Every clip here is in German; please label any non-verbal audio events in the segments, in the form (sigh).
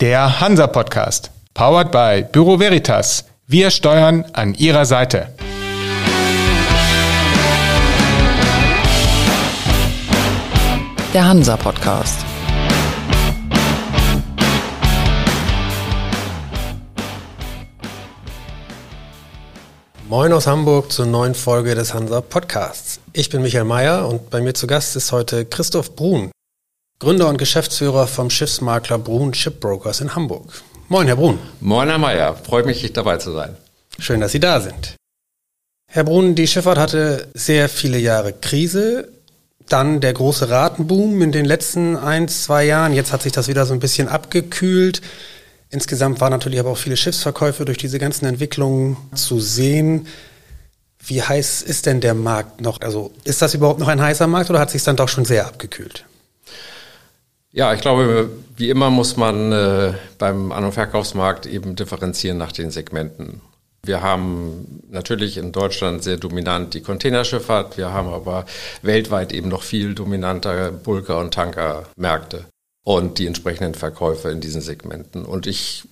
Der Hansa Podcast. Powered by Büro Veritas. Wir steuern an Ihrer Seite. Der Hansa Podcast. Moin aus Hamburg zur neuen Folge des Hansa Podcasts. Ich bin Michael Mayer und bei mir zu Gast ist heute Christoph Brun, Gründer und Geschäftsführer vom Schiffsmakler Brun Shipbrokers in Hamburg. Moin, Herr Brun. Moin, Herr Mayer. Freut mich, dabei zu sein. Schön, dass Sie da sind. Herr Brun, die Schifffahrt hatte sehr viele Jahre Krise. Dann der große Ratenboom in den letzten ein, zwei Jahren. Jetzt hat sich das wieder so ein bisschen abgekühlt. Insgesamt waren natürlich aber auch viele Schiffsverkäufe durch diese ganzen Entwicklungen zu sehen. Wie heiß ist denn der Markt noch? Also ist das überhaupt noch ein heißer Markt oder hat sich dann doch schon sehr abgekühlt? Ja, ich glaube, wie immer muss man äh, beim An- und Verkaufsmarkt eben differenzieren nach den Segmenten. Wir haben natürlich in Deutschland sehr dominant die Containerschifffahrt, wir haben aber weltweit eben noch viel dominanter Bulker- und Tankermärkte und die entsprechenden Verkäufe in diesen Segmenten. Und ich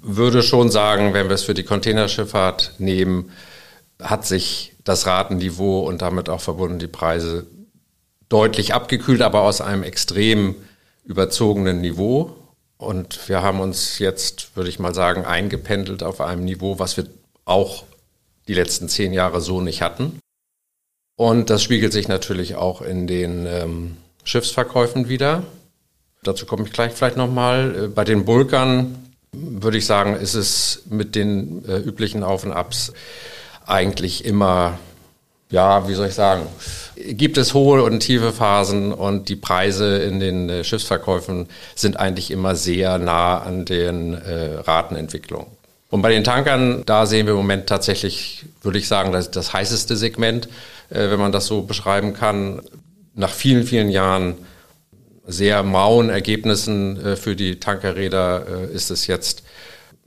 würde schon sagen, wenn wir es für die Containerschifffahrt nehmen, hat sich das Ratenniveau und damit auch verbunden die Preise deutlich abgekühlt, aber aus einem extrem überzogenen Niveau. Und wir haben uns jetzt, würde ich mal sagen, eingependelt auf einem Niveau, was wir auch die letzten zehn Jahre so nicht hatten. Und das spiegelt sich natürlich auch in den ähm, Schiffsverkäufen wieder. Dazu komme ich gleich vielleicht nochmal. Äh, bei den Bulkern würde ich sagen, ist es mit den äh, üblichen Auf und Abs eigentlich immer, ja, wie soll ich sagen, gibt es hohe und tiefe Phasen und die Preise in den äh, Schiffsverkäufen sind eigentlich immer sehr nah an den äh, Ratenentwicklungen. Und bei den Tankern, da sehen wir im Moment tatsächlich, würde ich sagen, das, das heißeste Segment, äh, wenn man das so beschreiben kann. Nach vielen, vielen Jahren sehr mauen Ergebnissen äh, für die Tankerräder äh, ist es jetzt,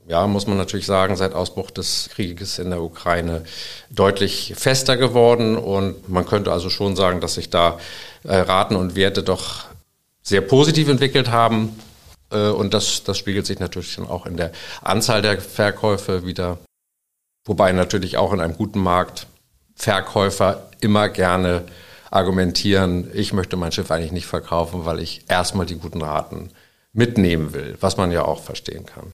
ja, muss man natürlich sagen, seit Ausbruch des Krieges in der Ukraine deutlich fester geworden. Und man könnte also schon sagen, dass sich da äh, Raten und Werte doch sehr positiv entwickelt haben. Und das, das spiegelt sich natürlich dann auch in der Anzahl der Verkäufe wieder. Wobei natürlich auch in einem guten Markt Verkäufer immer gerne argumentieren, ich möchte mein Schiff eigentlich nicht verkaufen, weil ich erstmal die guten Raten mitnehmen will, was man ja auch verstehen kann.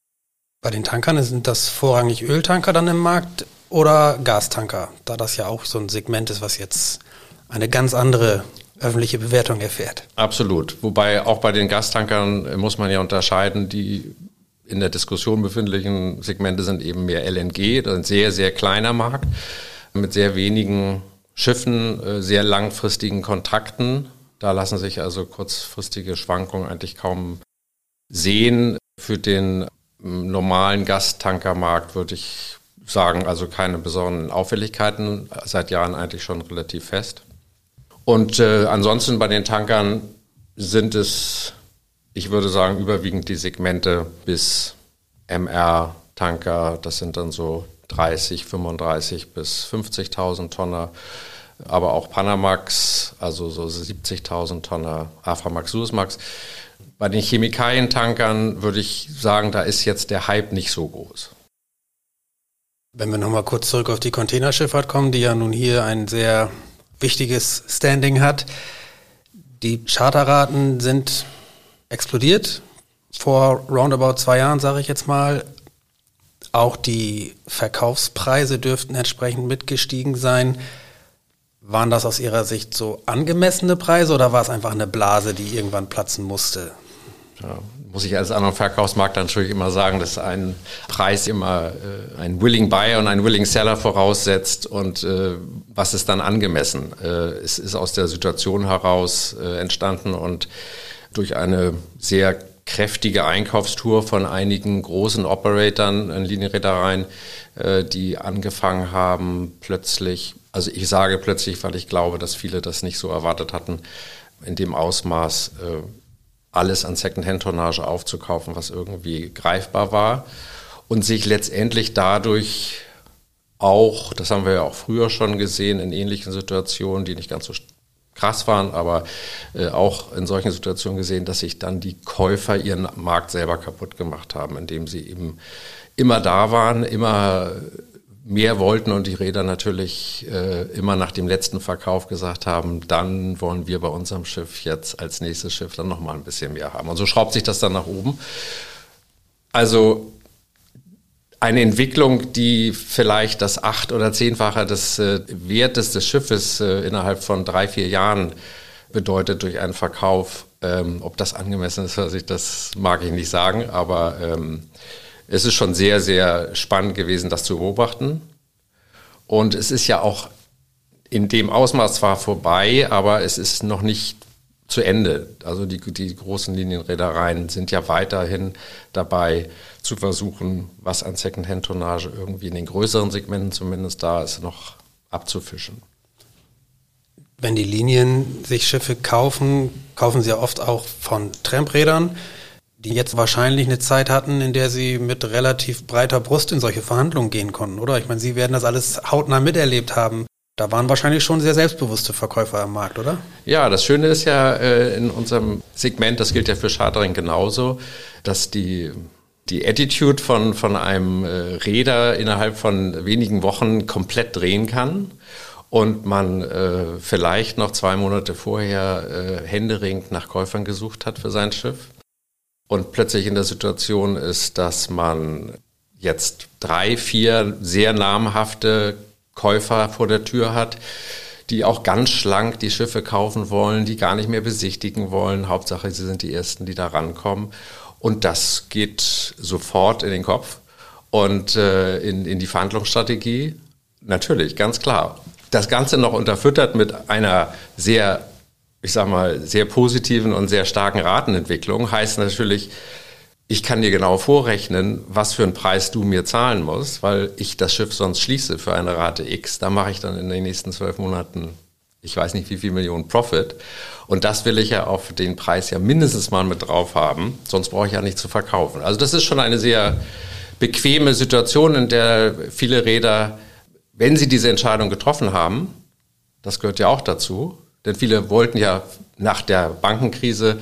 Bei den Tankern sind das vorrangig Öltanker dann im Markt oder Gastanker, da das ja auch so ein Segment ist, was jetzt eine ganz andere öffentliche Bewertung erfährt. Absolut. Wobei auch bei den Gastankern muss man ja unterscheiden, die in der Diskussion befindlichen Segmente sind eben mehr LNG, das ist ein sehr, sehr kleiner Markt mit sehr wenigen Schiffen, äh, sehr langfristigen Kontrakten. Da lassen sich also kurzfristige Schwankungen eigentlich kaum sehen. Für den normalen Gastankermarkt würde ich sagen, also keine besonderen Auffälligkeiten, seit Jahren eigentlich schon relativ fest. Und äh, ansonsten bei den Tankern sind es, ich würde sagen, überwiegend die Segmente bis MR-Tanker, das sind dann so 30, 35 bis 50.000 Tonner aber auch Panamax, also so 70.000 Tonner Aframax, Suezmax. Bei den Chemikalientankern würde ich sagen, da ist jetzt der Hype nicht so groß. Wenn wir nochmal kurz zurück auf die Containerschifffahrt kommen, die ja nun hier ein sehr wichtiges Standing hat. Die Charterraten sind explodiert vor roundabout zwei Jahren, sage ich jetzt mal. Auch die Verkaufspreise dürften entsprechend mitgestiegen sein. Waren das aus Ihrer Sicht so angemessene Preise oder war es einfach eine Blase, die irgendwann platzen musste? Ja, muss ich als anderen Verkaufsmarkt natürlich immer sagen, dass ein Preis immer äh, ein Willing Buyer und ein Willing Seller voraussetzt und äh, was ist dann angemessen? Äh, es ist aus der Situation heraus äh, entstanden und durch eine sehr kräftige Einkaufstour von einigen großen Operatoren in Linienreedereien, äh, die angefangen haben, plötzlich also ich sage plötzlich, weil ich glaube, dass viele das nicht so erwartet hatten, in dem Ausmaß äh, alles an Secondhand-Tonnage aufzukaufen, was irgendwie greifbar war und sich letztendlich dadurch auch, das haben wir ja auch früher schon gesehen, in ähnlichen Situationen, die nicht ganz so krass waren, aber äh, auch in solchen Situationen gesehen, dass sich dann die Käufer ihren Markt selber kaputt gemacht haben, indem sie eben immer da waren, immer mehr wollten und die Räder natürlich äh, immer nach dem letzten Verkauf gesagt haben, dann wollen wir bei unserem Schiff jetzt als nächstes Schiff dann nochmal ein bisschen mehr haben. Und so schraubt sich das dann nach oben. Also eine Entwicklung, die vielleicht das acht- oder zehnfache des äh, Wertes des Schiffes äh, innerhalb von drei, vier Jahren bedeutet durch einen Verkauf. Ähm, ob das angemessen ist, ich, das mag ich nicht sagen, aber ähm, es ist schon sehr, sehr spannend gewesen, das zu beobachten. Und es ist ja auch in dem Ausmaß zwar vorbei, aber es ist noch nicht zu Ende. Also die, die großen Linienreedereien sind ja weiterhin dabei zu versuchen, was an Secondhand-Tonnage irgendwie in den größeren Segmenten zumindest da ist, noch abzufischen. Wenn die Linien sich Schiffe kaufen, kaufen sie ja oft auch von Tramprädern, die jetzt wahrscheinlich eine Zeit hatten, in der sie mit relativ breiter Brust in solche Verhandlungen gehen konnten, oder? Ich meine, Sie werden das alles hautnah miterlebt haben. Da waren wahrscheinlich schon sehr selbstbewusste Verkäufer am Markt, oder? Ja, das Schöne ist ja äh, in unserem Segment, das gilt ja für Chartering genauso, dass die die Attitude von, von einem äh, Räder innerhalb von wenigen Wochen komplett drehen kann und man äh, vielleicht noch zwei Monate vorher äh, händeringend nach Käufern gesucht hat für sein Schiff und plötzlich in der Situation ist, dass man jetzt drei, vier sehr namhafte Käufer vor der Tür hat, die auch ganz schlank die Schiffe kaufen wollen, die gar nicht mehr besichtigen wollen. Hauptsache, sie sind die Ersten, die da rankommen. Und das geht sofort in den Kopf und äh, in, in die Verhandlungsstrategie. Natürlich, ganz klar. Das Ganze noch unterfüttert mit einer sehr, ich sag mal, sehr positiven und sehr starken Ratenentwicklung heißt natürlich, ich kann dir genau vorrechnen, was für einen Preis du mir zahlen musst, weil ich das Schiff sonst schließe für eine Rate X. Da mache ich dann in den nächsten zwölf Monaten, ich weiß nicht wie viel Millionen Profit. Und das will ich ja auf den Preis ja mindestens mal mit drauf haben, sonst brauche ich ja nicht zu verkaufen. Also das ist schon eine sehr bequeme Situation, in der viele Räder, wenn sie diese Entscheidung getroffen haben, das gehört ja auch dazu, denn viele wollten ja nach der Bankenkrise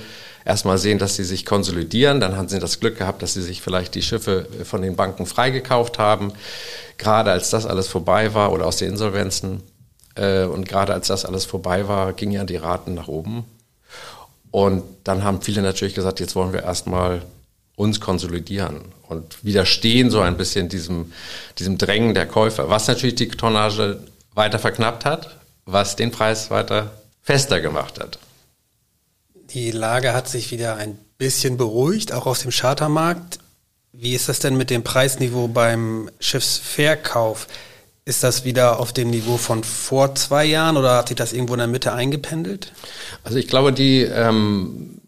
erstmal sehen, dass sie sich konsolidieren. Dann haben sie das Glück gehabt, dass sie sich vielleicht die Schiffe von den Banken freigekauft haben. Gerade als das alles vorbei war oder aus den Insolvenzen. Äh, und gerade als das alles vorbei war, gingen ja die Raten nach oben. Und dann haben viele natürlich gesagt, jetzt wollen wir erstmal uns konsolidieren und widerstehen so ein bisschen diesem, diesem Drängen der Käufer, was natürlich die Tonnage weiter verknappt hat, was den Preis weiter fester gemacht hat. Die Lage hat sich wieder ein bisschen beruhigt, auch auf dem Chartermarkt. Wie ist das denn mit dem Preisniveau beim Schiffsverkauf? Ist das wieder auf dem Niveau von vor zwei Jahren oder hat sich das irgendwo in der Mitte eingependelt? Also ich glaube, die, ähm,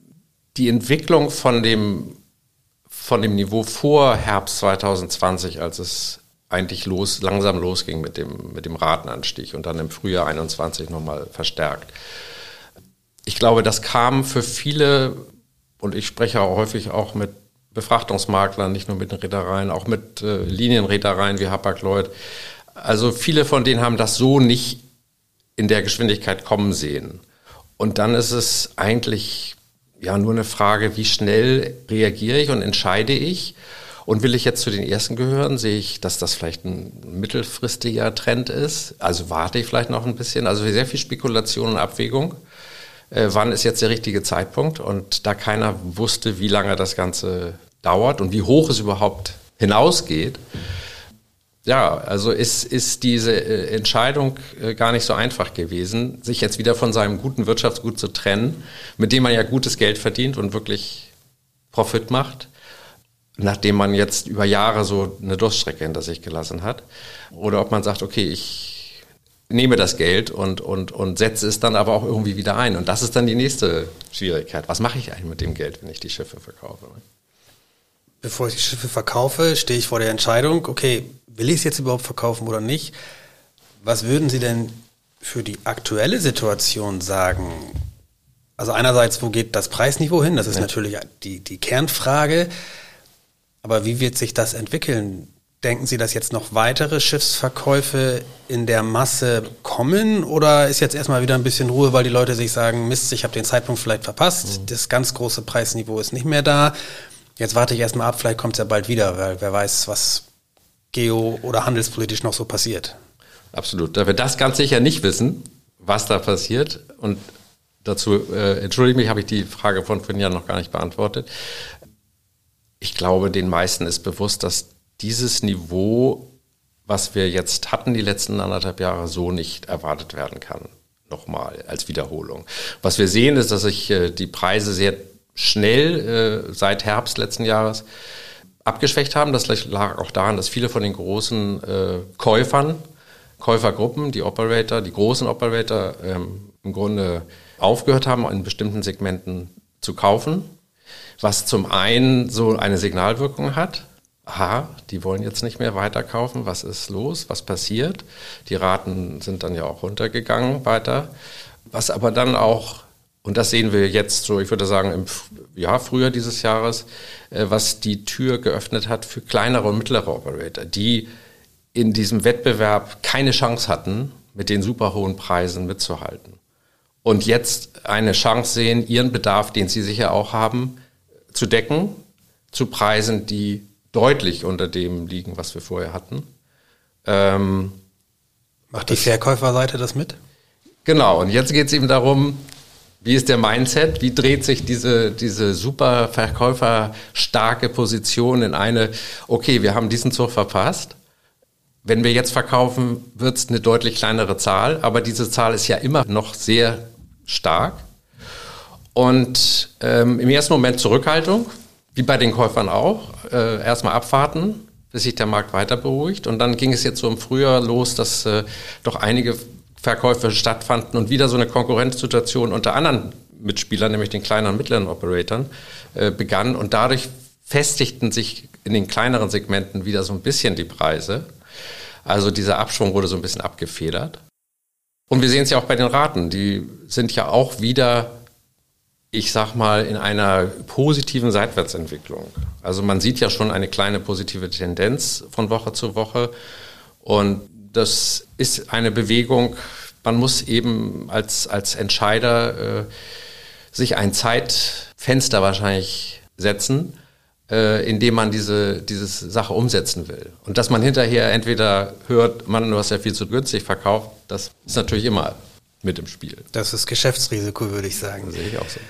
die Entwicklung von dem, von dem Niveau vor Herbst 2020, als es eigentlich los, langsam losging mit dem, mit dem Ratenanstieg und dann im Frühjahr 21 nochmal verstärkt, ich glaube, das kam für viele, und ich spreche auch häufig auch mit Befrachtungsmaklern, nicht nur mit den Reedereien, auch mit äh, Linienreedereien wie Hapag-Lloyd. Also viele von denen haben das so nicht in der Geschwindigkeit kommen sehen. Und dann ist es eigentlich ja nur eine Frage, wie schnell reagiere ich und entscheide ich. Und will ich jetzt zu den ersten gehören, sehe ich, dass das vielleicht ein mittelfristiger Trend ist. Also warte ich vielleicht noch ein bisschen. Also sehr viel Spekulation und Abwägung äh, wann ist jetzt der richtige Zeitpunkt. Und da keiner wusste, wie lange das Ganze dauert und wie hoch es überhaupt hinausgeht, ja, also ist, ist diese äh, Entscheidung äh, gar nicht so einfach gewesen, sich jetzt wieder von seinem guten Wirtschaftsgut zu trennen, mit dem man ja gutes Geld verdient und wirklich Profit macht, nachdem man jetzt über Jahre so eine Durststrecke hinter sich gelassen hat. Oder ob man sagt, okay, ich nehme das Geld und, und, und setze es dann aber auch irgendwie wieder ein. Und das ist dann die nächste Schwierigkeit. Was mache ich eigentlich mit dem Geld, wenn ich die Schiffe verkaufe? Bevor ich die Schiffe verkaufe, stehe ich vor der Entscheidung, okay, will ich es jetzt überhaupt verkaufen oder nicht? Was würden Sie denn für die aktuelle Situation sagen? Also einerseits, wo geht das Preisniveau hin? Das ist ja. natürlich die, die Kernfrage. Aber wie wird sich das entwickeln? Denken Sie, dass jetzt noch weitere Schiffsverkäufe in der Masse kommen oder ist jetzt erstmal wieder ein bisschen Ruhe, weil die Leute sich sagen, Mist, ich habe den Zeitpunkt vielleicht verpasst, mhm. das ganz große Preisniveau ist nicht mehr da. Jetzt warte ich erstmal ab, vielleicht kommt es ja bald wieder, weil wer weiß, was geo- oder handelspolitisch noch so passiert. Absolut. Da wir das ganz sicher nicht wissen, was da passiert und dazu, äh, entschuldige mich, habe ich die Frage von vorhin ja noch gar nicht beantwortet. Ich glaube, den meisten ist bewusst, dass dieses Niveau, was wir jetzt hatten, die letzten anderthalb Jahre, so nicht erwartet werden kann. Nochmal als Wiederholung. Was wir sehen, ist, dass sich äh, die Preise sehr schnell äh, seit Herbst letzten Jahres abgeschwächt haben. Das lag auch daran, dass viele von den großen äh, Käufern, Käufergruppen, die Operator, die großen Operator ähm, im Grunde aufgehört haben, in bestimmten Segmenten zu kaufen, was zum einen so eine Signalwirkung hat, aha, die wollen jetzt nicht mehr weiterkaufen, was ist los, was passiert? Die Raten sind dann ja auch runtergegangen weiter. Was aber dann auch, und das sehen wir jetzt so, ich würde sagen, im ja, Frühjahr dieses Jahres, äh, was die Tür geöffnet hat für kleinere und mittlere Operator, die in diesem Wettbewerb keine Chance hatten, mit den super hohen Preisen mitzuhalten. Und jetzt eine Chance sehen, ihren Bedarf, den sie sicher auch haben, zu decken, zu Preisen, die deutlich unter dem liegen, was wir vorher hatten. Ähm, Macht die Verkäuferseite das mit? Genau, und jetzt geht es eben darum, wie ist der Mindset? Wie dreht sich diese, diese super verkäuferstarke Position in eine, okay, wir haben diesen Zug verpasst. Wenn wir jetzt verkaufen, wird es eine deutlich kleinere Zahl, aber diese Zahl ist ja immer noch sehr stark. Und ähm, im ersten Moment Zurückhaltung, wie bei den Käufern auch, äh, erstmal abwarten, bis sich der Markt weiter beruhigt. Und dann ging es jetzt so im Frühjahr los, dass äh, doch einige Verkäufe stattfanden und wieder so eine Konkurrenzsituation unter anderen Mitspielern, nämlich den kleinen und mittleren Operatoren, äh, begann. Und dadurch festigten sich in den kleineren Segmenten wieder so ein bisschen die Preise. Also dieser Abschwung wurde so ein bisschen abgefedert. Und wir sehen es ja auch bei den Raten. Die sind ja auch wieder ich sag mal, in einer positiven Seitwärtsentwicklung. Also man sieht ja schon eine kleine positive Tendenz von Woche zu Woche. Und das ist eine Bewegung, man muss eben als, als Entscheider äh, sich ein Zeitfenster wahrscheinlich setzen, äh, in dem man diese, diese Sache umsetzen will. Und dass man hinterher entweder hört, Mann, du hast ja viel zu günstig verkauft, das ist natürlich immer mit im Spiel. Das ist Geschäftsrisiko, würde ich sagen. Das sehe ich auch so.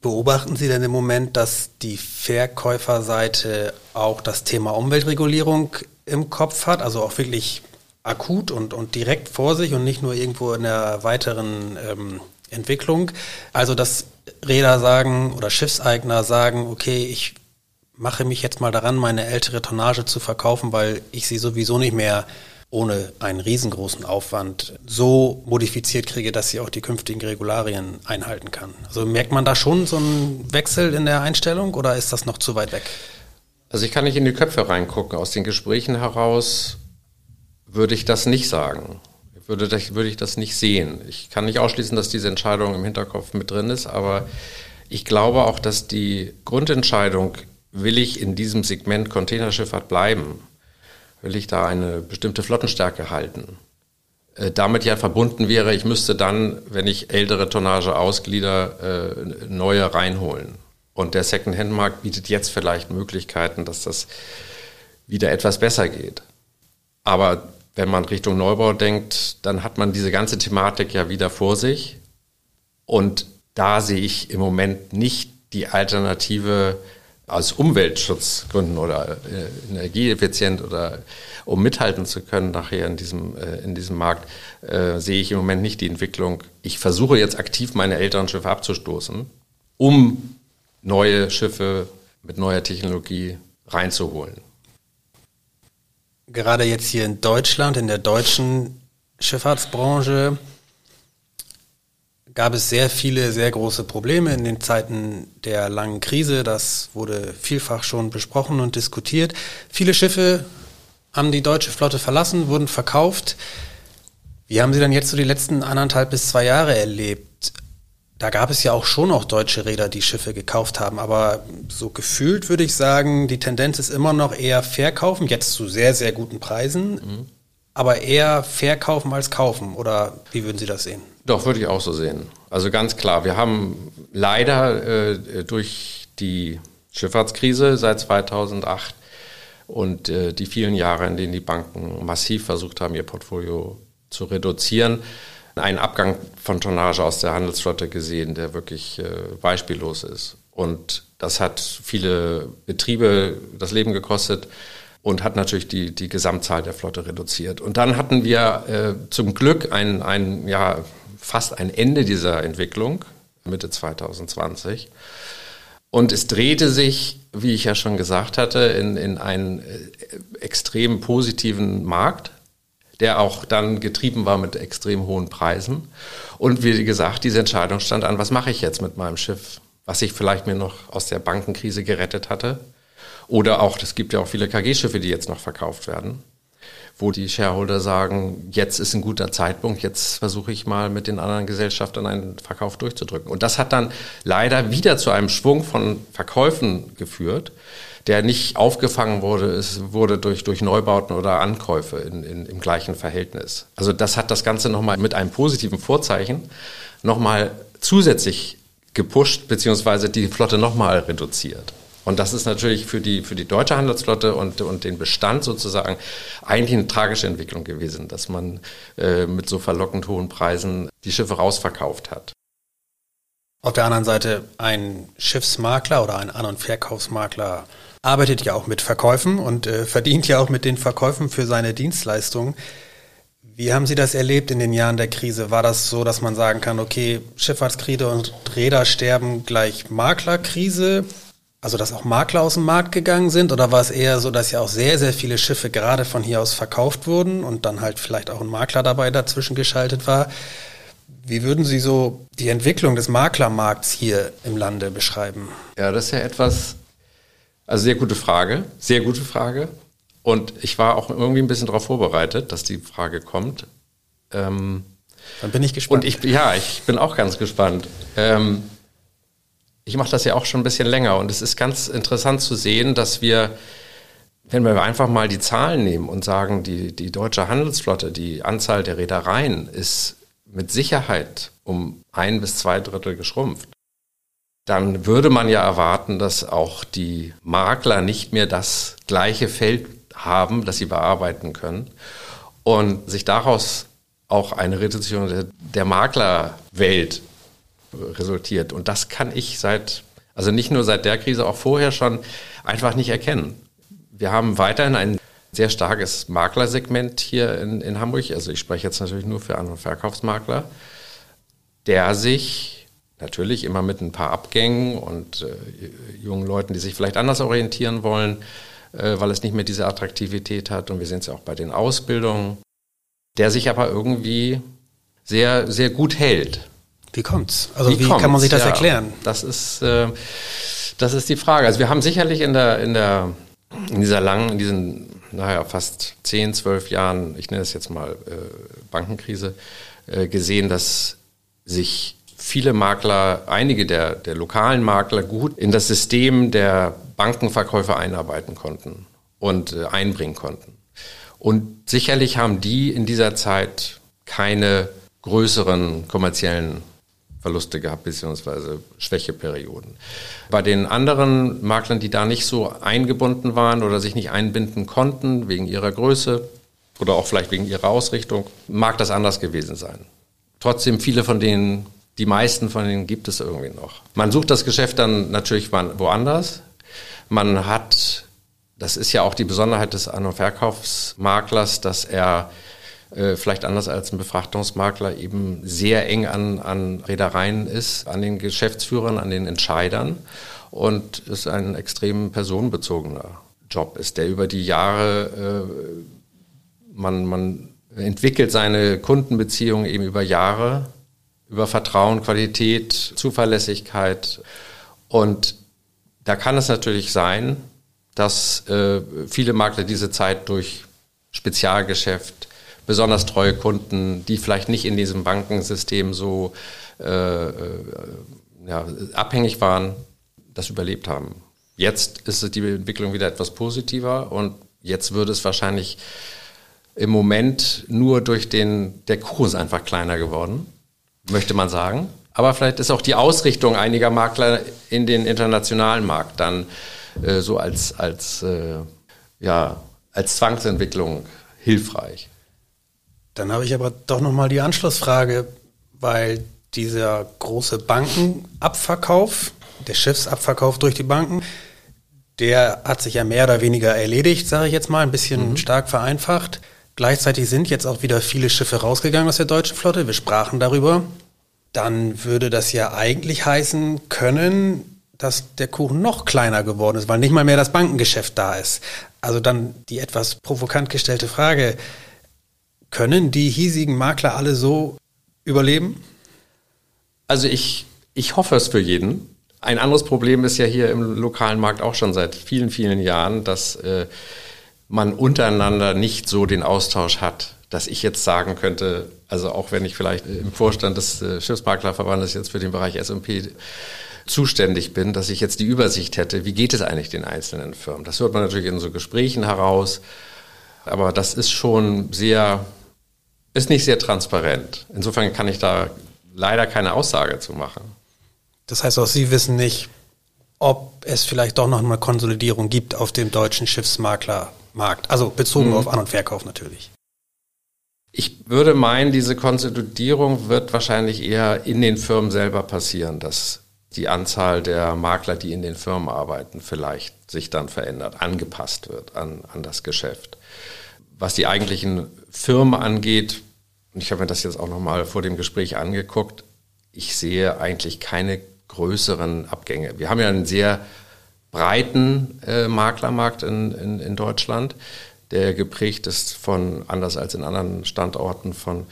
Beobachten Sie denn im Moment, dass die Verkäuferseite auch das Thema Umweltregulierung im Kopf hat, also auch wirklich akut und, und direkt vor sich und nicht nur irgendwo in der weiteren ähm, Entwicklung? Also, dass Räder sagen oder Schiffseigner sagen, okay, ich mache mich jetzt mal daran, meine ältere Tonnage zu verkaufen, weil ich sie sowieso nicht mehr ohne einen riesengroßen Aufwand so modifiziert kriege, dass sie auch die künftigen Regularien einhalten kann. Also merkt man da schon so einen Wechsel in der Einstellung oder ist das noch zu weit weg? Also ich kann nicht in die Köpfe reingucken. Aus den Gesprächen heraus würde ich das nicht sagen. Würde, würde ich das nicht sehen. Ich kann nicht ausschließen, dass diese Entscheidung im Hinterkopf mit drin ist, aber ich glaube auch, dass die Grundentscheidung, will ich in diesem Segment Containerschifffahrt bleiben, will ich da eine bestimmte Flottenstärke halten. Äh, damit ja verbunden wäre, ich müsste dann, wenn ich ältere Tonnage ausglieder, äh, neue reinholen. Und der Second-Hand-Markt bietet jetzt vielleicht Möglichkeiten, dass das wieder etwas besser geht. Aber wenn man Richtung Neubau denkt, dann hat man diese ganze Thematik ja wieder vor sich. Und da sehe ich im Moment nicht die Alternative aus Umweltschutzgründen oder äh, energieeffizient oder um mithalten zu können nachher in diesem, äh, in diesem Markt, äh, sehe ich im Moment nicht die Entwicklung. Ich versuche jetzt aktiv meine älteren Schiffe abzustoßen, um neue Schiffe mit neuer Technologie reinzuholen. Gerade jetzt hier in Deutschland, in der deutschen Schifffahrtsbranche, gab es sehr viele, sehr große Probleme in den Zeiten der langen Krise. Das wurde vielfach schon besprochen und diskutiert. Viele Schiffe haben die deutsche Flotte verlassen, wurden verkauft. Wie haben Sie dann jetzt so die letzten anderthalb bis zwei Jahre erlebt? da gab es ja auch schon noch deutsche Räder, die Schiffe gekauft haben, aber so gefühlt würde ich sagen, die Tendenz ist immer noch eher verkaufen, jetzt zu sehr, sehr guten Preisen, mhm. aber eher verkaufen als kaufen. Oder wie würden Sie das sehen? Doch, würde ich auch so sehen. Also ganz klar, wir haben leider äh, durch die Schifffahrtskrise seit 2008 und äh, die vielen Jahre, in denen die Banken massiv versucht haben, ihr Portfolio zu reduzieren, einen Abgang von Tonnage aus der Handelsflotte gesehen, der wirklich äh, beispiellos ist. Und das hat viele Betriebe das Leben gekostet und hat natürlich die, die Gesamtzahl der Flotte reduziert. Und dann hatten wir äh, zum Glück ein, ein, ja, fast ein Ende dieser Entwicklung, Mitte 2020. Und es drehte sich, wie ich ja schon gesagt hatte, in, in einen äh, extrem positiven Markt der auch dann getrieben war mit extrem hohen Preisen. Und wie gesagt, diese Entscheidung stand an, was mache ich jetzt mit meinem Schiff, was ich vielleicht mir noch aus der Bankenkrise gerettet hatte. Oder auch, es gibt ja auch viele KG-Schiffe, die jetzt noch verkauft werden, wo die Shareholder sagen, jetzt ist ein guter Zeitpunkt, jetzt versuche ich mal mit den anderen Gesellschaftern einen Verkauf durchzudrücken. Und das hat dann leider wieder zu einem Schwung von Verkäufen geführt, der nicht aufgefangen wurde, es wurde durch, durch Neubauten oder Ankäufe in, in, im gleichen Verhältnis. Also das hat das Ganze nochmal mit einem positiven Vorzeichen nochmal zusätzlich gepusht, beziehungsweise die Flotte nochmal reduziert. Und das ist natürlich für die, für die deutsche Handelsflotte und, und den Bestand sozusagen eigentlich eine tragische Entwicklung gewesen, dass man äh, mit so verlockend hohen Preisen die Schiffe rausverkauft hat. Auf der anderen Seite ein Schiffsmakler oder ein An- und Verkaufsmakler arbeitet ja auch mit Verkäufen und äh, verdient ja auch mit den Verkäufen für seine Dienstleistungen. Wie haben Sie das erlebt in den Jahren der Krise? War das so, dass man sagen kann, okay, Schifffahrtskrise und Räder sterben gleich Maklerkrise? Also, dass auch Makler aus dem Markt gegangen sind? Oder war es eher so, dass ja auch sehr, sehr viele Schiffe gerade von hier aus verkauft wurden und dann halt vielleicht auch ein Makler dabei dazwischen geschaltet war? Wie würden Sie so die Entwicklung des Maklermarkts hier im Lande beschreiben? Ja, das ist ja etwas, also sehr gute Frage, sehr gute Frage. Und ich war auch irgendwie ein bisschen darauf vorbereitet, dass die Frage kommt. Ähm, Dann bin ich gespannt. Und ich, ja, ich bin auch ganz gespannt. Ähm, ich mache das ja auch schon ein bisschen länger und es ist ganz interessant zu sehen, dass wir, wenn wir einfach mal die Zahlen nehmen und sagen, die, die deutsche Handelsflotte, die Anzahl der Reedereien ist mit Sicherheit um ein bis zwei Drittel geschrumpft dann würde man ja erwarten, dass auch die Makler nicht mehr das gleiche Feld haben, das sie bearbeiten können und sich daraus auch eine Reduzierung der, der Maklerwelt resultiert. Und das kann ich seit, also nicht nur seit der Krise, auch vorher schon einfach nicht erkennen. Wir haben weiterhin ein sehr starkes Maklersegment hier in, in Hamburg. Also ich spreche jetzt natürlich nur für An- und Verkaufsmakler, der sich Natürlich immer mit ein paar Abgängen und äh, jungen Leuten, die sich vielleicht anders orientieren wollen, äh, weil es nicht mehr diese Attraktivität hat. Und wir sehen es ja auch bei den Ausbildungen, der sich aber irgendwie sehr, sehr gut hält. Wie kommt's? Also wie, wie kommt's? kann man sich das ja, erklären? Das ist, äh, das ist die Frage. Also wir haben sicherlich in der, in der, in dieser langen, in diesen, naja, fast zehn, zwölf Jahren, ich nenne es jetzt mal äh, Bankenkrise, äh, gesehen, dass sich viele Makler, einige der, der lokalen Makler gut in das System der Bankenverkäufe einarbeiten konnten und äh, einbringen konnten. Und sicherlich haben die in dieser Zeit keine größeren kommerziellen Verluste gehabt, beziehungsweise Schwächeperioden. Bei den anderen Maklern, die da nicht so eingebunden waren oder sich nicht einbinden konnten, wegen ihrer Größe oder auch vielleicht wegen ihrer Ausrichtung, mag das anders gewesen sein. Trotzdem, viele von denen die meisten von denen gibt es irgendwie noch. Man sucht das Geschäft dann natürlich woanders. Man hat, das ist ja auch die Besonderheit des An- und Verkaufsmaklers, dass er äh, vielleicht anders als ein Befrachtungsmakler eben sehr eng an, an Reedereien ist, an den Geschäftsführern, an den Entscheidern und ist ein extrem personenbezogener Job ist, der über die Jahre, äh, man, man entwickelt seine Kundenbeziehungen eben über Jahre über Vertrauen, Qualität, Zuverlässigkeit. Und da kann es natürlich sein, dass äh, viele Makler diese Zeit durch Spezialgeschäft, besonders treue Kunden, die vielleicht nicht in diesem Bankensystem so äh, äh, ja, abhängig waren, das überlebt haben. Jetzt ist die Entwicklung wieder etwas positiver und jetzt würde es wahrscheinlich im Moment nur durch den, der Kurs einfach kleiner geworden, möchte man sagen. Aber vielleicht ist auch die Ausrichtung einiger Makler in den internationalen Markt dann äh, so als, als, äh, ja, als Zwangsentwicklung hilfreich. Dann habe ich aber doch nochmal die Anschlussfrage, weil dieser große Bankenabverkauf, der Schiffsabverkauf durch die Banken, der hat sich ja mehr oder weniger erledigt, sage ich jetzt mal, ein bisschen mhm. stark vereinfacht. Gleichzeitig sind jetzt auch wieder viele Schiffe rausgegangen aus der deutschen Flotte. Wir sprachen darüber dann würde das ja eigentlich heißen können, dass der Kuchen noch kleiner geworden ist, weil nicht mal mehr das Bankengeschäft da ist. Also dann die etwas provokant gestellte Frage, können die hiesigen Makler alle so überleben? Also ich, ich hoffe es für jeden. Ein anderes Problem ist ja hier im lokalen Markt auch schon seit vielen, vielen Jahren, dass äh, man untereinander nicht so den Austausch hat dass ich jetzt sagen könnte, also auch wenn ich vielleicht im Vorstand des äh, Schiffsmaklerverbandes jetzt für den Bereich S&P zuständig bin, dass ich jetzt die Übersicht hätte, wie geht es eigentlich den einzelnen Firmen. Das hört man natürlich in so Gesprächen heraus, aber das ist schon sehr, ist nicht sehr transparent. Insofern kann ich da leider keine Aussage zu machen. Das heißt auch, Sie wissen nicht, ob es vielleicht doch noch eine Konsolidierung gibt auf dem deutschen Schiffsmaklermarkt, also bezogen mhm. auf An- und Verkauf natürlich. Ich würde meinen, diese Konsolidierung wird wahrscheinlich eher in den Firmen selber passieren, dass die Anzahl der Makler, die in den Firmen arbeiten, vielleicht sich dann verändert, angepasst wird an, an das Geschäft. Was die eigentlichen Firmen angeht, und ich habe mir das jetzt auch nochmal vor dem Gespräch angeguckt, ich sehe eigentlich keine größeren Abgänge. Wir haben ja einen sehr breiten äh, Maklermarkt in, in, in Deutschland der geprägt ist von, anders als in anderen Standorten, von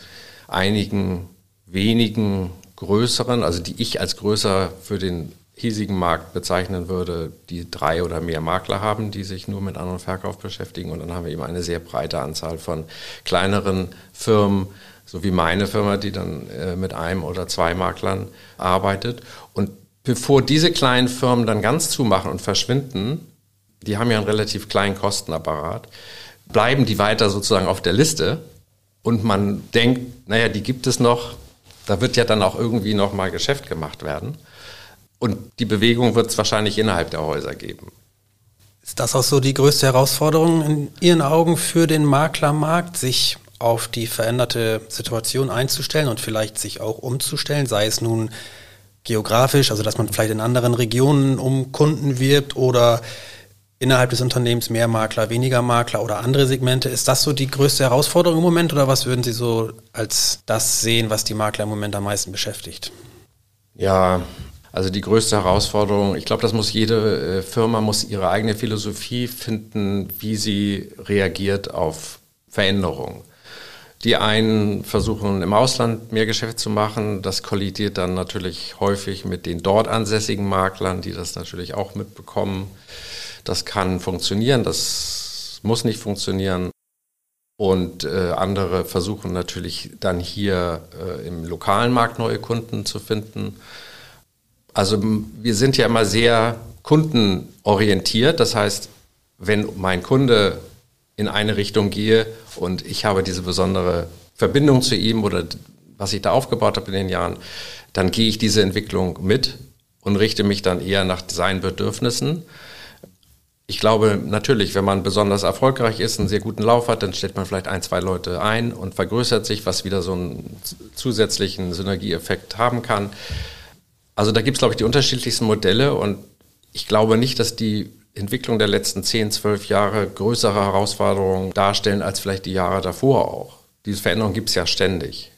einigen wenigen größeren, also die ich als größer für den hiesigen Markt bezeichnen würde, die drei oder mehr Makler haben, die sich nur mit An- und Verkauf beschäftigen. Und dann haben wir eben eine sehr breite Anzahl von kleineren Firmen, so wie meine Firma, die dann äh, mit einem oder zwei Maklern arbeitet. Und bevor diese kleinen Firmen dann ganz zumachen und verschwinden, die haben ja einen relativ kleinen Kostenapparat, bleiben die weiter sozusagen auf der Liste und man denkt, naja, die gibt es noch, da wird ja dann auch irgendwie noch mal Geschäft gemacht werden. Und die Bewegung wird es wahrscheinlich innerhalb der Häuser geben. Ist das auch so die größte Herausforderung in Ihren Augen für den Maklermarkt, sich auf die veränderte Situation einzustellen und vielleicht sich auch umzustellen, sei es nun geografisch, also dass man vielleicht in anderen Regionen um Kunden wirbt oder innerhalb des Unternehmens mehr Makler, weniger Makler oder andere Segmente. Ist das so die größte Herausforderung im Moment oder was würden Sie so als das sehen, was die Makler im Moment am meisten beschäftigt? Ja, also die größte Herausforderung, ich glaube, das muss jede äh, Firma muss ihre eigene Philosophie finden, wie sie reagiert auf Veränderungen. Die einen versuchen im Ausland mehr Geschäft zu machen. Das kollidiert dann natürlich häufig mit den dort ansässigen Maklern, die das natürlich auch mitbekommen. Das kann funktionieren, das muss nicht funktionieren. Und äh, andere versuchen natürlich dann hier äh, im lokalen Markt neue Kunden zu finden. Also wir sind ja immer sehr kundenorientiert. Das heißt, wenn mein Kunde in eine Richtung gehe und ich habe diese besondere Verbindung zu ihm oder was ich da aufgebaut habe in den Jahren, dann gehe ich diese Entwicklung mit und richte mich dann eher nach seinen Bedürfnissen. Ich glaube natürlich, wenn man besonders erfolgreich ist, einen sehr guten Lauf hat, dann stellt man vielleicht ein, zwei Leute ein und vergrößert sich, was wieder so einen zusätzlichen Synergieeffekt haben kann. Also da gibt es, glaube ich, die unterschiedlichsten Modelle und ich glaube nicht, dass die Entwicklung der letzten 10, 12 Jahre größere Herausforderungen darstellen als vielleicht die Jahre davor auch. Diese Veränderung gibt es ja ständig.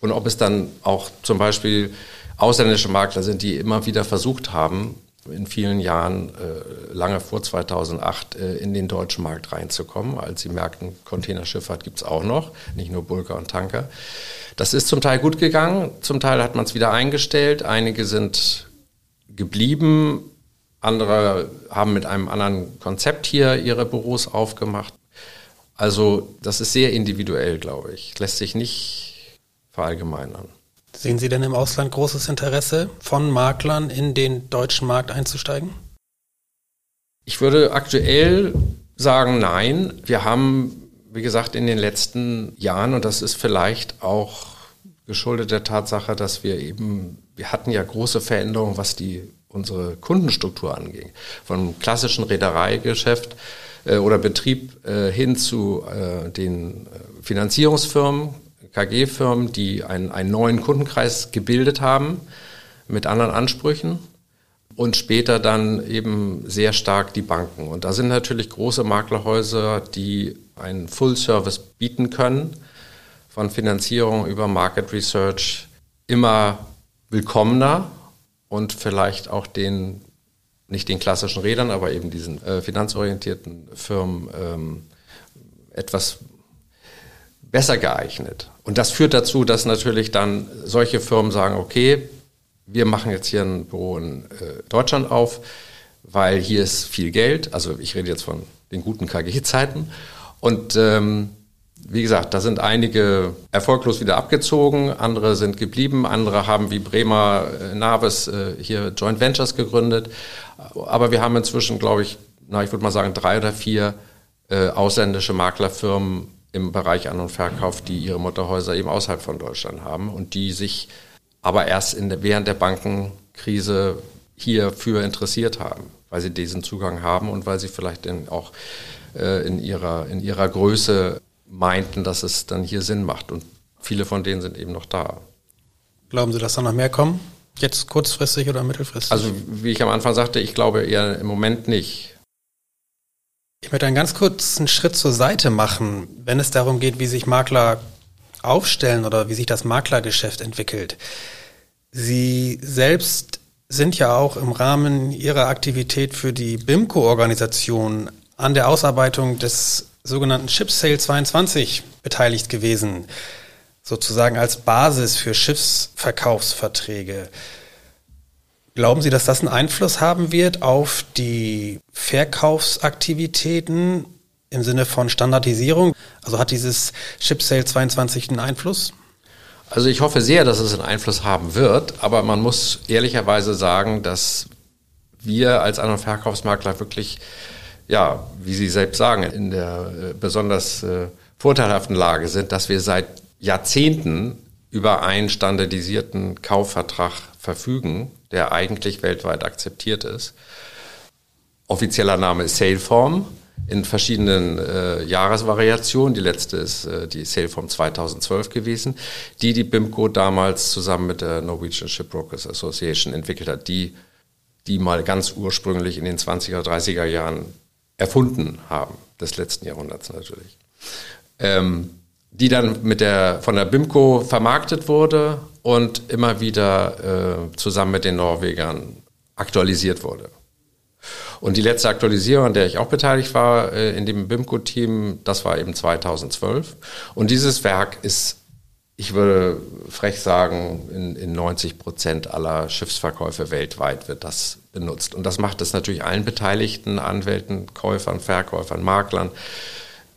Und ob es dann auch zum Beispiel ausländische Makler sind, die immer wieder versucht haben, in vielen Jahren, äh, lange vor 2008, äh, in den deutschen Markt reinzukommen, als sie merkten, Containerschifffahrt gibt es auch noch, nicht nur Bulker und Tanker. Das ist zum Teil gut gegangen, zum Teil hat man es wieder eingestellt, einige sind geblieben, andere haben mit einem anderen Konzept hier ihre Büros aufgemacht. Also das ist sehr individuell, glaube ich. Lässt sich nicht verallgemeinern. Sehen Sie denn im Ausland großes Interesse von Maklern in den deutschen Markt einzusteigen? Ich würde aktuell sagen, nein. Wir haben, wie gesagt, in den letzten Jahren, und das ist vielleicht auch geschuldet der Tatsache, dass wir eben, wir hatten ja große Veränderungen, was die unsere Kundenstruktur anging. Vom klassischen Reedereigeschäft äh, oder Betrieb äh, hin zu äh, den äh, Finanzierungsfirmen, KG-Firmen, die einen, einen neuen Kundenkreis gebildet haben mit anderen Ansprüchen und später dann eben sehr stark die Banken. Und da sind natürlich große Maklerhäuser, die einen Full-Service bieten können, von Finanzierung über Market Research immer willkommener und vielleicht auch den, nicht den klassischen Rädern, aber eben diesen äh, finanzorientierten Firmen ähm, etwas besser geeignet. Und das führt dazu, dass natürlich dann solche Firmen sagen, okay, wir machen jetzt hier ein Büro in äh, Deutschland auf, weil hier ist viel Geld. Also ich rede jetzt von den guten KG-Zeiten. Und ähm, wie gesagt, da sind einige erfolglos wieder abgezogen, andere sind geblieben, andere haben wie Bremer äh, Navis äh, hier Joint Ventures gegründet. Aber wir haben inzwischen, glaube ich, na, ich würde mal sagen, drei oder vier äh, ausländische Maklerfirmen im Bereich An- und Verkauf, die ihre Mutterhäuser eben außerhalb von Deutschland haben und die sich aber erst in während der Bankenkrise hierfür interessiert haben, weil sie diesen Zugang haben und weil sie vielleicht in, auch äh, in, ihrer, in ihrer Größe meinten, dass es dann hier Sinn macht. Und viele von denen sind eben noch da. Glauben Sie, dass da noch mehr kommen? Jetzt kurzfristig oder mittelfristig? Also wie ich am Anfang sagte, ich glaube eher im Moment nicht. Ich möchte einen ganz kurzen Schritt zur Seite machen, wenn es darum geht, wie sich Makler aufstellen oder wie sich das Maklergeschäft entwickelt. Sie selbst sind ja auch im Rahmen Ihrer Aktivität für die BIMCO-Organisation an der Ausarbeitung des sogenannten Ship Sale 22 beteiligt gewesen, sozusagen als Basis für Schiffsverkaufsverträge. Glauben Sie, dass das einen Einfluss haben wird auf die Verkaufsaktivitäten im Sinne von Standardisierung? Also hat dieses Ship Sale 22 einen Einfluss? Also ich hoffe sehr, dass es einen Einfluss haben wird, aber man muss ehrlicherweise sagen, dass wir als An- und Verkaufsmakler wirklich, ja, wie Sie selbst sagen, in der äh, besonders äh, vorteilhaften Lage sind, dass wir seit Jahrzehnten über einen standardisierten Kaufvertrag verfügen, der eigentlich weltweit akzeptiert ist. Offizieller Name ist Saleform in verschiedenen äh, Jahresvariationen. Die letzte ist äh, die Saleform 2012 gewesen, die die BIMCO damals zusammen mit der Norwegian Shipbrokers Association entwickelt hat, die die mal ganz ursprünglich in den 20er, 30er Jahren erfunden haben, des letzten Jahrhunderts natürlich. Ähm, die dann mit der, von der BIMCO vermarktet wurde und immer wieder äh, zusammen mit den Norwegern aktualisiert wurde. Und die letzte Aktualisierung, an der ich auch beteiligt war, äh, in dem BIMCO-Team, das war eben 2012. Und dieses Werk ist, ich würde frech sagen, in, in 90 Prozent aller Schiffsverkäufe weltweit wird das benutzt. Und das macht es natürlich allen Beteiligten, Anwälten, Käufern, Verkäufern, Maklern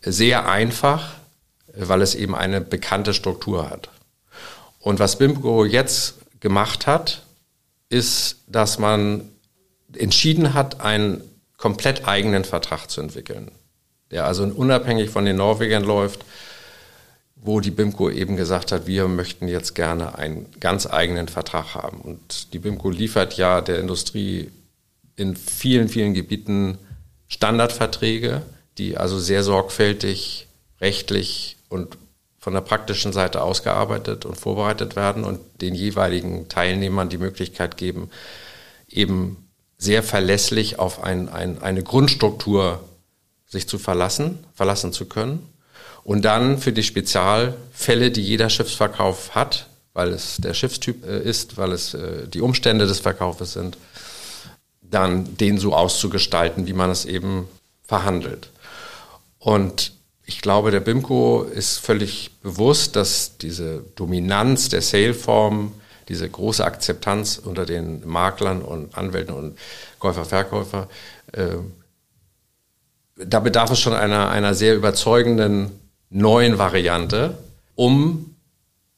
sehr einfach, weil es eben eine bekannte Struktur hat. Und was BIMCO jetzt gemacht hat, ist, dass man entschieden hat, einen komplett eigenen Vertrag zu entwickeln, der also unabhängig von den Norwegern läuft, wo die BIMCO eben gesagt hat, wir möchten jetzt gerne einen ganz eigenen Vertrag haben. Und die BIMCO liefert ja der Industrie in vielen, vielen Gebieten Standardverträge, die also sehr sorgfältig rechtlich und von der praktischen Seite ausgearbeitet und vorbereitet werden und den jeweiligen Teilnehmern die Möglichkeit geben, eben sehr verlässlich auf ein, ein, eine Grundstruktur sich zu verlassen, verlassen zu können. Und dann für die Spezialfälle, die jeder Schiffsverkauf hat, weil es der Schiffstyp äh, ist, weil es äh, die Umstände des Verkaufes sind, dann den so auszugestalten, wie man es eben verhandelt. Und ich glaube, der BIMCO ist völlig bewusst, dass diese Dominanz der Sale-Form, diese große Akzeptanz unter den Maklern und Anwälten und Käufer, Verkäufer äh, da bedarf es schon einer, einer sehr überzeugenden neuen Variante, um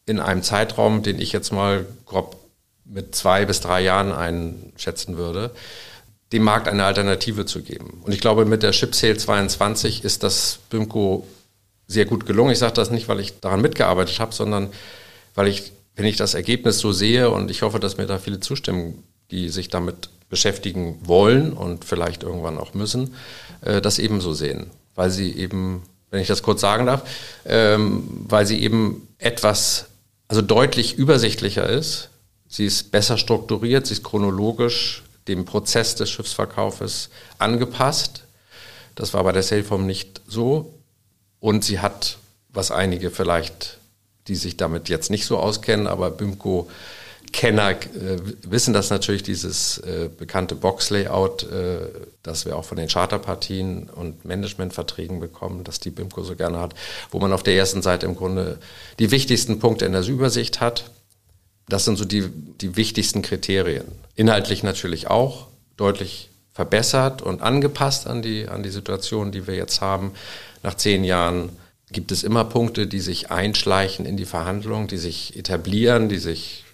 in einem Zeitraum, den ich jetzt mal grob mit zwei bis drei Jahren einschätzen würde, dem Markt eine Alternative zu geben. Und ich glaube, mit der Chip Sale 22 ist das BIMCO sehr gut gelungen. Ich sage das nicht, weil ich daran mitgearbeitet habe, sondern weil ich, wenn ich das Ergebnis so sehe und ich hoffe, dass mir da viele zustimmen, die sich damit beschäftigen wollen und vielleicht irgendwann auch müssen, äh, das ebenso sehen. Weil sie eben, wenn ich das kurz sagen darf, ähm, weil sie eben etwas, also deutlich übersichtlicher ist. Sie ist besser strukturiert, sie ist chronologisch dem Prozess des Schiffsverkaufes angepasst. Das war bei der Sailform nicht so. Und sie hat, was einige vielleicht, die sich damit jetzt nicht so auskennen, aber BIMCO Kenner äh, wissen das natürlich, dieses äh, bekannte Box-Layout, äh, das wir auch von den Charterpartien und Managementverträgen bekommen, das die BIMCO so gerne hat, wo man auf der ersten Seite im Grunde die wichtigsten Punkte in der Übersicht hat. Das sind so die, die wichtigsten Kriterien. Inhaltlich natürlich auch deutlich verbessert und angepasst an die, an die Situation, die wir jetzt haben. Nach zehn Jahren gibt es immer Punkte, die sich einschleichen in die Verhandlungen, die sich etablieren, die sich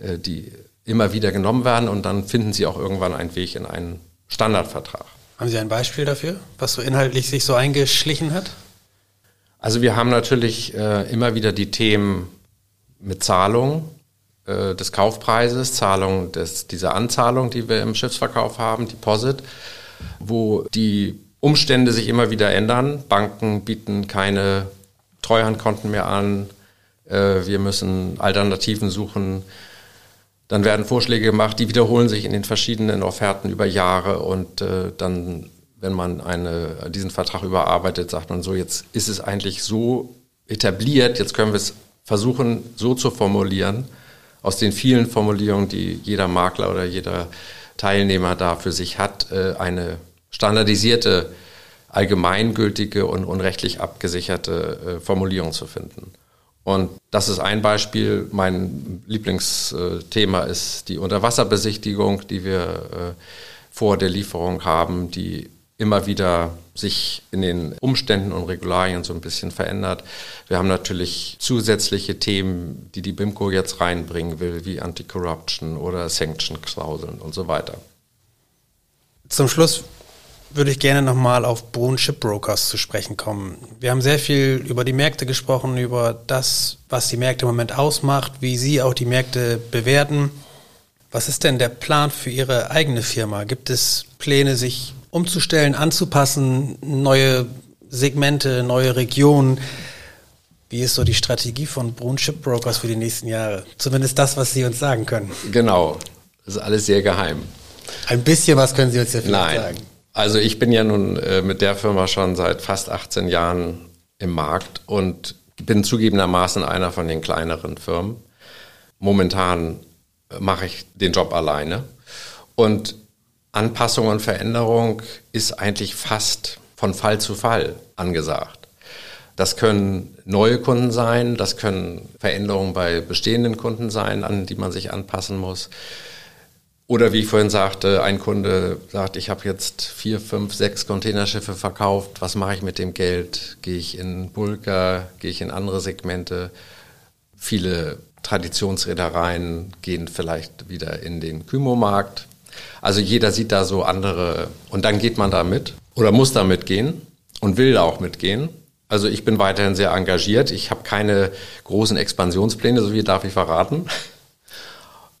äh, die immer wieder genommen werden und dann finden sie auch irgendwann einen Weg in einen Standardvertrag. Haben Sie ein Beispiel dafür, was so inhaltlich sich so eingeschlichen hat? Also wir haben natürlich äh, immer wieder die Themen mit Zahlung äh, des Kaufpreises, Zahlung des, dieser Anzahlung, die wir im Schiffsverkauf haben, Deposit, wo die Umstände sich immer wieder ändern. Banken bieten keine Treuhandkonten mehr an. Äh, wir müssen Alternativen suchen dann werden Vorschläge gemacht, die wiederholen sich in den verschiedenen Offerten über Jahre und äh, dann, wenn man eine, diesen Vertrag überarbeitet, sagt man so, jetzt ist es eigentlich so etabliert, jetzt können wir es versuchen so zu formulieren, aus den vielen Formulierungen, die jeder Makler oder jeder Teilnehmer da für sich hat, äh, eine standardisierte, allgemeingültige und unrechtlich abgesicherte äh, Formulierung zu finden. Und das ist ein Beispiel. Mein Lieblingsthema ist die Unterwasserbesichtigung, die wir äh, vor der Lieferung haben, die immer wieder sich in den Umständen und Regularien so ein bisschen verändert. Wir haben natürlich zusätzliche Themen, die die BIMCO jetzt reinbringen will, wie Anti-Corruption oder Sanction-Klauseln und so weiter. Zum Schluss würde ich gerne nochmal auf Brun Shipbrokers zu sprechen kommen. Wir haben sehr viel über die Märkte gesprochen, über das, was die Märkte im Moment ausmacht, wie Sie auch die Märkte bewerten. Was ist denn der Plan für Ihre eigene Firma? Gibt es Pläne, sich umzustellen, anzupassen, neue Segmente, neue Regionen? Wie ist so die Strategie von Brun Shipbrokers für die nächsten Jahre? Zumindest das, was Sie uns sagen können. Genau, das ist alles sehr geheim. Ein bisschen was können Sie uns ja vielleicht Nein. sagen. Also ich bin ja nun äh, mit der Firma schon seit fast 18 Jahren im Markt und bin zugegebenermaßen einer von den kleineren Firmen. Momentan äh, mache ich den Job alleine. Und Anpassung und Veränderung ist eigentlich fast von Fall zu Fall angesagt. Das können neue Kunden sein, das können Veränderungen bei bestehenden Kunden sein, an die man sich anpassen muss. Oder wie ich vorhin sagte, ein Kunde sagt, ich habe jetzt vier, fünf, sechs Containerschiffe verkauft. Was mache ich mit dem Geld? Gehe ich in Bulka? Gehe ich in andere Segmente? Viele Traditionsreedereien gehen vielleicht wieder in den Kymo-Markt. Also jeder sieht da so andere und dann geht man da mit oder muss da mitgehen und will da auch mitgehen. Also ich bin weiterhin sehr engagiert. Ich habe keine großen Expansionspläne, so wie darf ich verraten.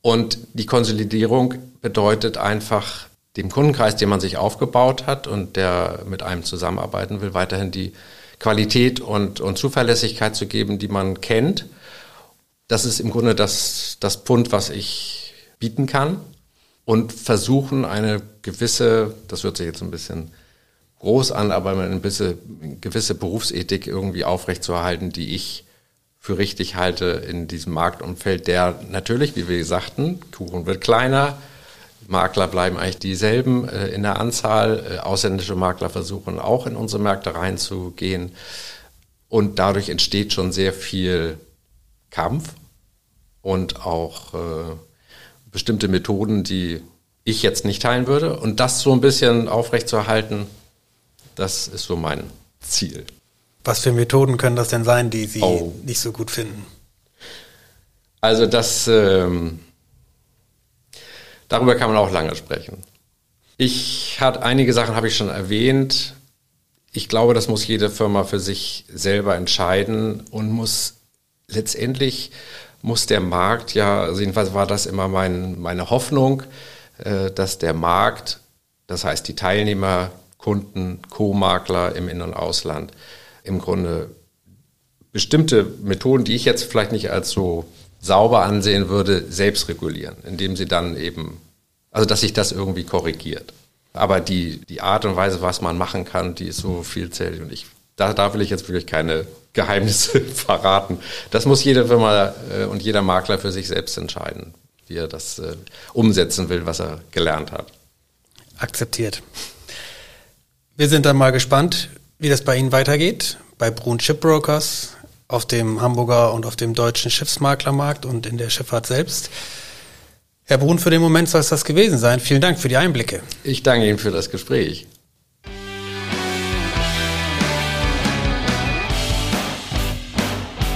Und die Konsolidierung bedeutet einfach dem Kundenkreis, den man sich aufgebaut hat und der mit einem zusammenarbeiten will, weiterhin die Qualität und, und Zuverlässigkeit zu geben, die man kennt. Das ist im Grunde das, das Pfund, was ich bieten kann und versuchen eine gewisse, das hört sich jetzt ein bisschen groß an, aber eine gewisse, gewisse Berufsethik irgendwie aufrechtzuerhalten, die ich für richtig halte in diesem Marktumfeld, der natürlich, wie wir sagten, Kuchen wird kleiner, Makler bleiben eigentlich dieselben äh, in der Anzahl, äh, ausländische Makler versuchen auch in unsere Märkte reinzugehen und dadurch entsteht schon sehr viel Kampf und auch äh, bestimmte Methoden, die ich jetzt nicht teilen würde und das so ein bisschen aufrechtzuerhalten, Das ist so mein Ziel. Was für Methoden können das denn sein, die Sie Oh. nicht so gut finden? Also das, ähm, darüber kann man auch lange sprechen. Ich hat einige Sachen habe ich schon erwähnt. Ich glaube, das muss jede Firma für sich selber entscheiden und muss letztendlich muss der Markt ja, also jedenfalls war das immer mein, meine Hoffnung, äh, dass der Markt, das heißt die Teilnehmer, Kunden, Co-Makler im In- und Ausland, im Grunde bestimmte Methoden, die ich jetzt vielleicht nicht als so sauber ansehen würde, selbst regulieren, indem sie dann eben, also dass sich das irgendwie korrigiert. Aber die, die Art und Weise, was man machen kann, die ist so vielzählig und ich, da, da will ich jetzt wirklich keine Geheimnisse (laughs) verraten. Das muss jede Firma äh, und jeder Makler für sich selbst entscheiden, wie er das äh, umsetzen will, was er gelernt hat. Akzeptiert. Wir sind dann mal gespannt, wie das bei Ihnen weitergeht. Bei Brun Shipbrokers, auf dem Hamburger und auf dem deutschen Schiffsmaklermarkt und in der Schifffahrt selbst. Herr Brun, für den Moment soll es das gewesen sein. Vielen Dank für die Einblicke. Ich danke Ihnen für das Gespräch.